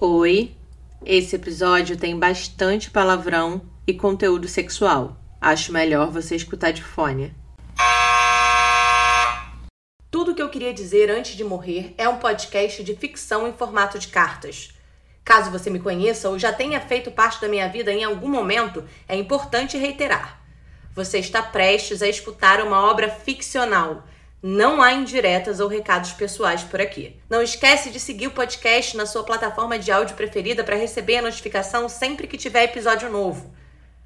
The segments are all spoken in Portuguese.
Oi, esse episódio tem bastante palavrão e conteúdo sexual. Acho melhor você escutar de fone. Tudo que eu queria dizer antes de morrer é um podcast de ficção em formato de cartas. Caso você me conheça ou já tenha feito parte da minha vida em algum momento, é importante reiterar. Você está prestes a escutar uma obra ficcional não há indiretas ou recados pessoais por aqui. Não esquece de seguir o podcast na sua plataforma de áudio preferida para receber a notificação sempre que tiver episódio novo.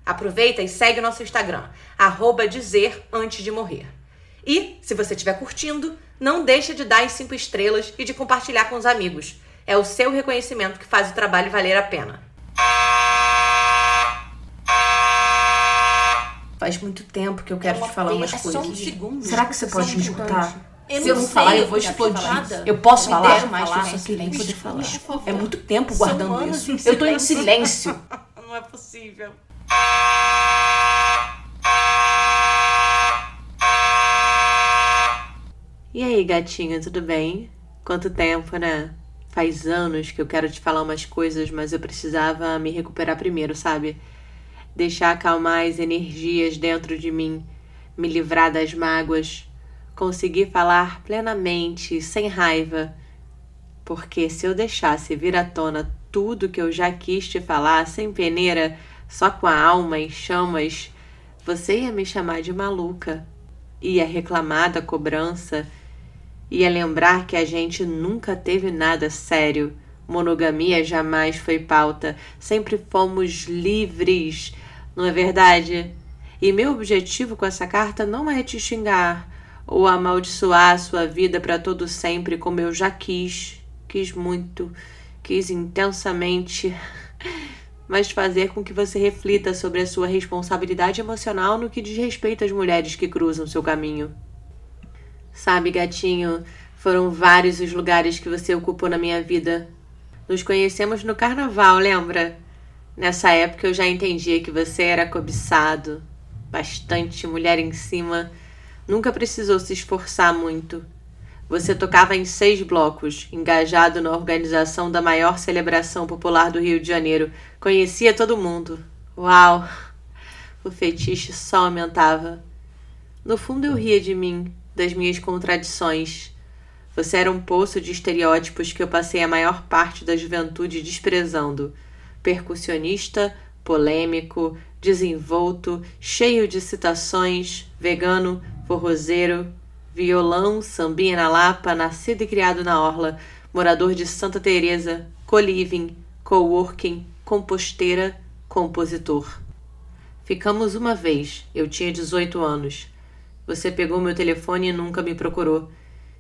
Aproveita e segue o nosso Instagram, arroba dizer antes de morrer. E, se você estiver curtindo, não deixe de dar as 5 estrelas e de compartilhar com os amigos. É o seu reconhecimento que faz o trabalho valer a pena. Faz muito tempo que eu quero É uma te falar umas é coisas. só um segundo. Será que você Só pode um me escutar? Eu Se eu não sei, falar, eu vou eu explodir. falar. Eu posso Eu falar? mais falar, falar. só queria poder falar. É muito tempo guardando isso. Eu tô em silêncio. silêncio. Não é possível. E aí, gatinha, tudo bem? Quanto tempo, né? Faz anos que eu quero te falar umas coisas, mas eu precisava me recuperar primeiro, sabe? Deixar acalmar as energias dentro de mim, me livrar das mágoas, conseguir falar plenamente, sem raiva. Porque se eu deixasse vir à tona tudo que eu já quis te falar, sem peneira, só com a alma em chamas, você ia me chamar de maluca. Ia reclamar da cobrança, ia lembrar que a gente nunca teve nada sério. Monogamia jamais foi pauta, sempre fomos livres, não é verdade? E meu objetivo com essa carta não é te xingar ou amaldiçoar a sua vida para todo sempre, como eu já quis, quis muito, quis intensamente, mas fazer com que você reflita sobre a sua responsabilidade emocional no que diz respeito às mulheres que cruzam seu caminho. Sabe, gatinho, foram vários os lugares que você ocupou na minha vida. Nos conhecemos no carnaval, lembra? Nessa época eu já entendia que você era cobiçado, bastante mulher em cima, nunca precisou se esforçar muito. Você tocava em seis blocos, engajado na organização da maior celebração popular do Rio de Janeiro. Conhecia todo mundo. Uau! O fetiche só aumentava. No fundo eu ria de mim, das minhas contradições. Você era um poço de estereótipos que eu passei a maior parte da juventude desprezando. Percussionista, polêmico, desenvolto, cheio de citações, vegano, forrozeiro, violão, sambinha na Lapa, nascido e criado na Orla, morador de Santa Teresa, co-living, coworking, composteira, compositor. Ficamos uma vez, eu tinha 18 anos. Você pegou meu telefone e nunca me procurou.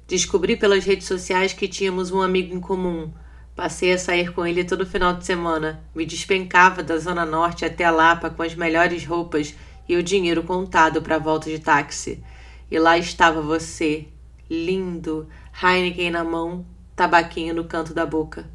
Descobri pelas redes sociais que tínhamos um amigo em comum. Passei a sair com ele todo final de semana. Me despencava da Zona Norte até a Lapa com as melhores roupas e o dinheiro contado para a volta de táxi. E lá estava você, lindo, Heineken na mão, tabaquinho no canto da boca.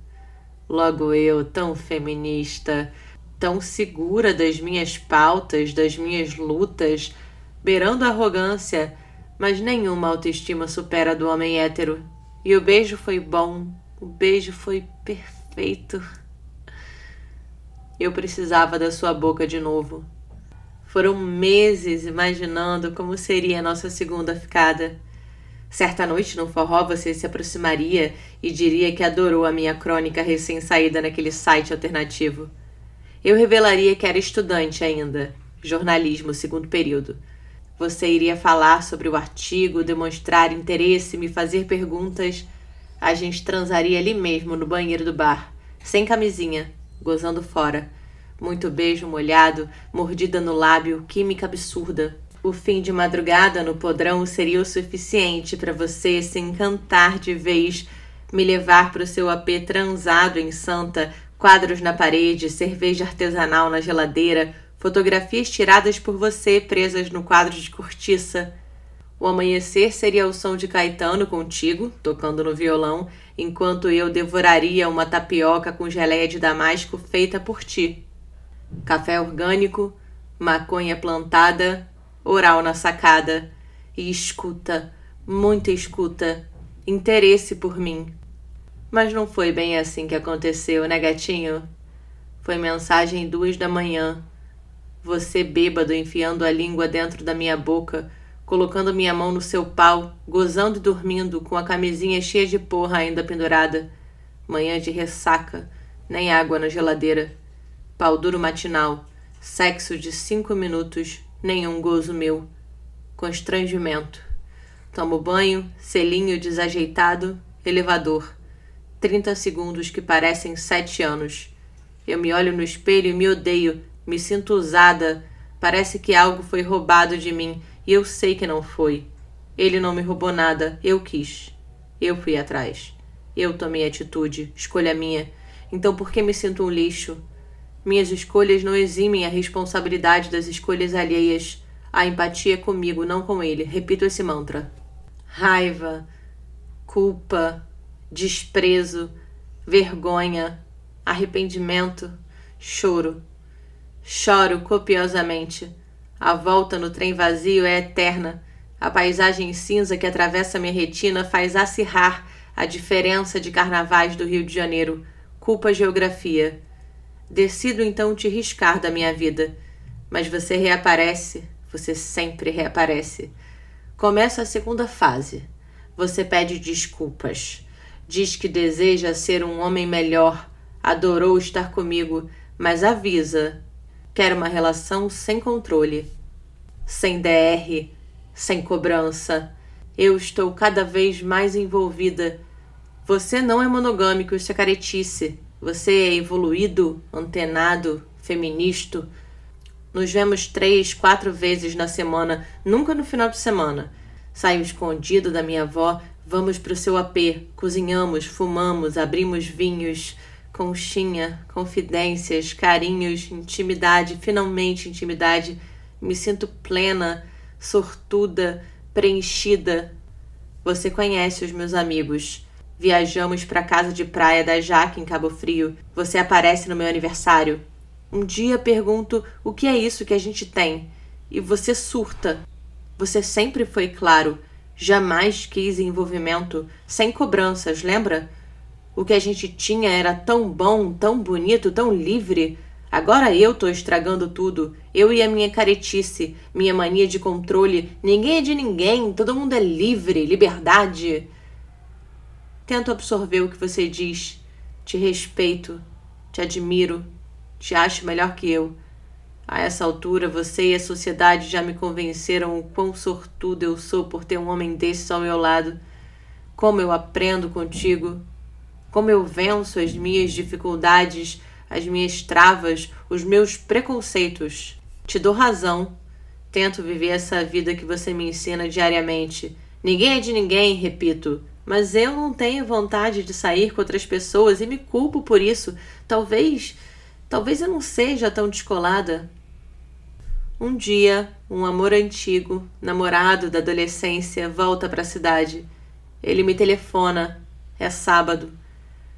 Logo eu, tão feminista, tão segura das minhas pautas, das minhas lutas, beirando a arrogância, mas nenhuma autoestima supera a do homem hétero. E o beijo foi bom, o beijo foi perfeito. Eu precisava da sua boca de novo. Foram meses imaginando como seria a nossa segunda ficada. Certa noite no forró você se aproximaria e diria que adorou a minha crônica recém-saída naquele site alternativo. Eu revelaria que era estudante ainda, jornalismo segundo período. Você iria falar sobre o artigo, demonstrar interesse, me fazer perguntas. A gente transaria ali mesmo no banheiro do bar, sem camisinha, gozando fora. Muito beijo molhado, mordida no lábio, química absurda. O fim de madrugada no podrão seria o suficiente para você se encantar de vez, me levar para o seu AP transado em Santa, quadros na parede, cerveja artesanal na geladeira, fotografias tiradas por você presas no quadro de cortiça. O amanhecer seria o som de Caetano contigo, tocando no violão, enquanto eu devoraria uma tapioca com geleia de damasco feita por ti. Café orgânico, maconha plantada, oral na sacada e escuta, muita escuta, interesse por mim. Mas não foi bem assim que aconteceu, né, gatinho? Foi mensagem duas da manhã. Você bêbado enfiando a língua dentro da minha boca, colocando minha mão no seu pau, gozando e dormindo, com a camisinha cheia de porra ainda pendurada. Manhã de ressaca, nem água na geladeira. Pau duro matinal, sexo de cinco minutos, nenhum gozo meu. Constrangimento. Tomo banho, selinho desajeitado, elevador. Trinta segundos que parecem sete anos. Eu me olho no espelho e me odeio, me sinto usada. Parece que algo foi roubado de mim eu sei que não foi. Ele não me roubou nada, eu quis. Eu fui atrás. Eu tomei atitude, escolha minha. Então por que me sinto um lixo? Minhas escolhas não eximem a responsabilidade das escolhas alheias. A empatia é comigo, não com ele. Repito esse mantra. Raiva, culpa, desprezo, vergonha, arrependimento, choro. Choro copiosamente. A volta no trem vazio é eterna. A paisagem cinza que atravessa minha retina faz acirrar a diferença de carnavais do Rio de Janeiro. Culpa geografia. Decido então te riscar da minha vida. Mas você reaparece. Você sempre reaparece. Começa a segunda fase. Você pede desculpas. Diz que deseja ser um homem melhor. Adorou estar comigo, mas avisa Quero uma relação sem controle, sem DR, sem cobrança. Eu estou cada vez mais envolvida. Você não é monogâmico, isso é caretice. Você é evoluído, antenado, feminista. Nos vemos três, quatro vezes na semana, nunca no final de semana. Saio escondido da minha avó, vamos pro seu AP, cozinhamos, fumamos, abrimos vinhos conchinha, confidências, carinhos, intimidade, finalmente intimidade. Me sinto plena, sortuda, preenchida. Você conhece os meus amigos. Viajamos para a casa de praia da Jaque em Cabo Frio. Você aparece no meu aniversário. Um dia pergunto o que é isso que a gente tem e você surta. Você sempre foi claro, jamais quis envolvimento, sem cobranças, lembra? O que a gente tinha era tão bom, tão bonito, tão livre. Agora eu tô estragando tudo. Eu e a minha caretice, minha mania de controle. Ninguém é de ninguém, todo mundo é livre, liberdade. Tento absorver o que você diz. Te respeito, te admiro, te acho melhor que eu. A essa altura, você e a sociedade já me convenceram o quão sortudo eu sou por ter um homem desses ao meu lado. Como eu aprendo contigo, como eu venço as minhas dificuldades, as minhas travas, os meus preconceitos. Te dou razão. Tento viver essa vida que você me ensina diariamente. Ninguém é de ninguém, repito, mas eu não tenho vontade de sair com outras pessoas e me culpo por isso. Talvez, talvez eu não seja tão descolada. Um dia, um amor antigo, namorado da adolescência, volta para a cidade. Ele me telefona. É sábado.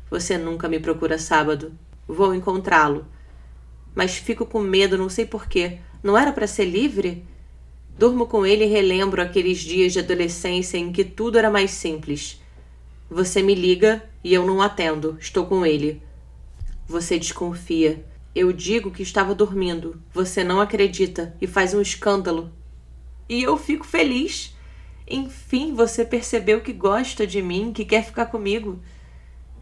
Você nunca me procura sábado. Vou encontrá-lo. Mas fico com medo, não sei porquê. Não era para ser livre? Durmo com ele e relembro aqueles dias de adolescência em que tudo era mais simples. Você me liga e eu não atendo. Estou com ele. Você desconfia. Eu digo que estava dormindo. Você não acredita e faz um escândalo. E eu fico feliz. Enfim, você percebeu que gosta de mim, que quer ficar comigo.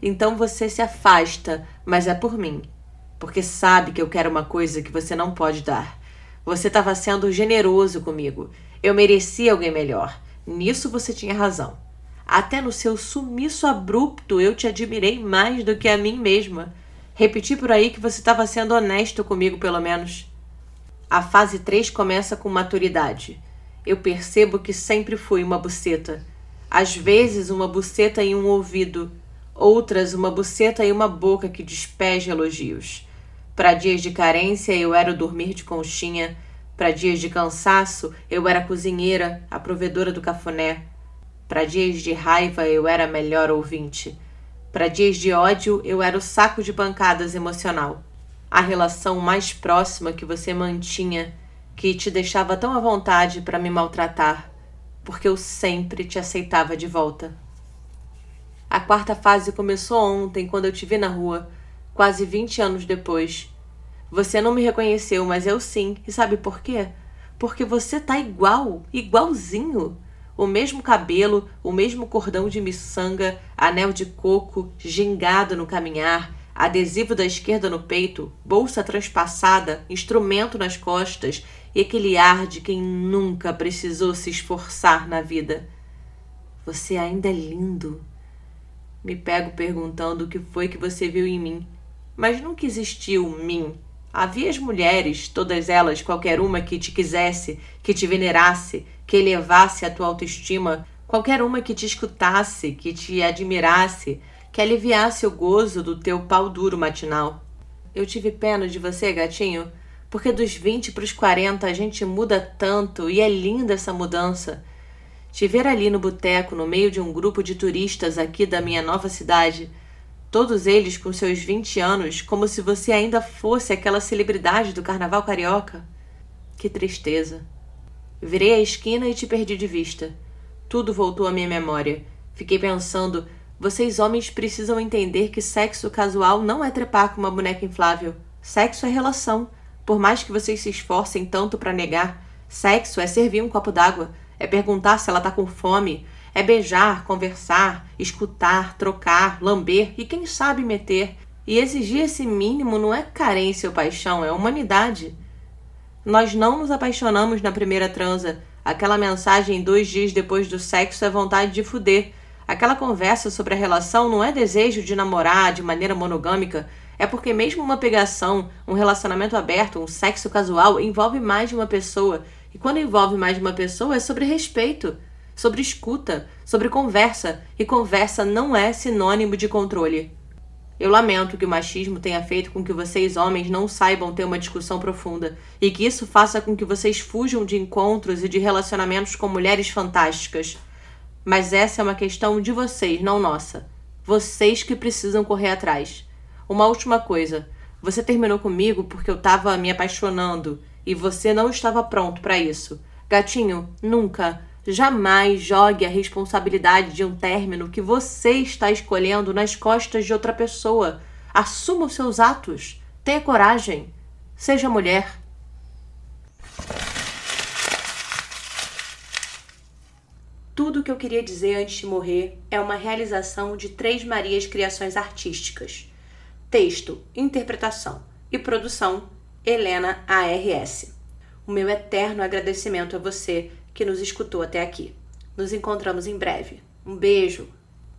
Então você se afasta, mas é por mim, porque sabe que eu quero uma coisa que você não pode dar. Você estava sendo generoso comigo. Eu merecia alguém melhor. Nisso você tinha razão. Até no seu sumiço abrupto eu te admirei mais do que a mim mesma. Repeti por aí que você estava sendo honesto comigo, pelo menos. A fase 3 começa com maturidade. Eu percebo que sempre fui uma buceta. Às vezes, uma buceta em um ouvido, outras uma buceta e uma boca que despeja elogios. Para dias de carência, eu era o dormir de conchinha. Para dias de cansaço, eu era a cozinheira, a provedora do cafuné. Para dias de raiva, eu era a melhor ouvinte. Para dias de ódio, eu era o saco de pancadas emocional. A relação mais próxima que você mantinha, que te deixava tão à vontade para me maltratar, porque eu sempre te aceitava de volta. A quarta fase começou ontem, quando eu te vi na rua, quase 20 anos depois. Você não me reconheceu, mas eu sim. E sabe por quê? Porque você tá igual, igualzinho. O mesmo cabelo, o mesmo cordão de miçanga, anel de coco, gingado no caminhar, adesivo da esquerda no peito, bolsa transpassada, instrumento nas costas e aquele ar de quem nunca precisou se esforçar na vida. Você ainda é lindo. Me pego perguntando o que foi que você viu em mim. Mas nunca existiu mim. Havia as mulheres, todas elas, qualquer uma que te quisesse, que te venerasse, que elevasse a tua autoestima, qualquer uma que te escutasse, que te admirasse, que aliviasse o gozo do teu pau duro matinal. Eu tive pena de você, gatinho, porque dos 20 para os 40 a gente muda tanto e é linda essa mudança. Te ver ali no boteco, no meio de um grupo de turistas aqui da minha nova cidade, todos eles com seus 20 anos, como se você ainda fosse aquela celebridade do carnaval carioca. Que tristeza. Virei a esquina e te perdi de vista. Tudo voltou à minha memória. Fiquei pensando: vocês homens precisam entender que sexo casual não é trepar com uma boneca inflável. Sexo é relação. Por mais que vocês se esforcem tanto para negar, sexo é servir um copo d'água, é perguntar se ela tá com fome, é beijar, conversar, escutar, trocar, lamber e quem sabe meter. E exigir esse mínimo não é carência ou paixão, é humanidade. Nós não nos apaixonamos na primeira transa. Aquela mensagem dois dias depois do sexo é vontade de fuder. Aquela conversa sobre a relação não é desejo de namorar de maneira monogâmica, é porque mesmo uma pegação, um relacionamento aberto, um sexo casual envolve mais de uma pessoa e quando envolve mais de uma pessoa, é sobre respeito, sobre escuta, sobre conversa. E conversa não é sinônimo de controle. Eu lamento que o machismo tenha feito com que vocês, homens, não saibam ter uma discussão profunda e que isso faça com que vocês fujam de encontros e de relacionamentos com mulheres fantásticas. Mas essa é uma questão de vocês, não nossa. Vocês que precisam correr atrás. Uma última coisa. Você terminou comigo porque eu estava me apaixonando e você não estava pronto para isso. Gatinho, nunca, jamais jogue a responsabilidade de um término que você está escolhendo nas costas de outra pessoa. Assuma os seus atos. Tenha coragem. Seja mulher. Tudo o que eu queria dizer antes de morrer é uma realização de Três Marias Criações Artísticas. Texto, interpretação e produção Helena ARS. O meu eterno agradecimento a você que nos escutou até aqui. Nos encontramos em breve. Um beijo!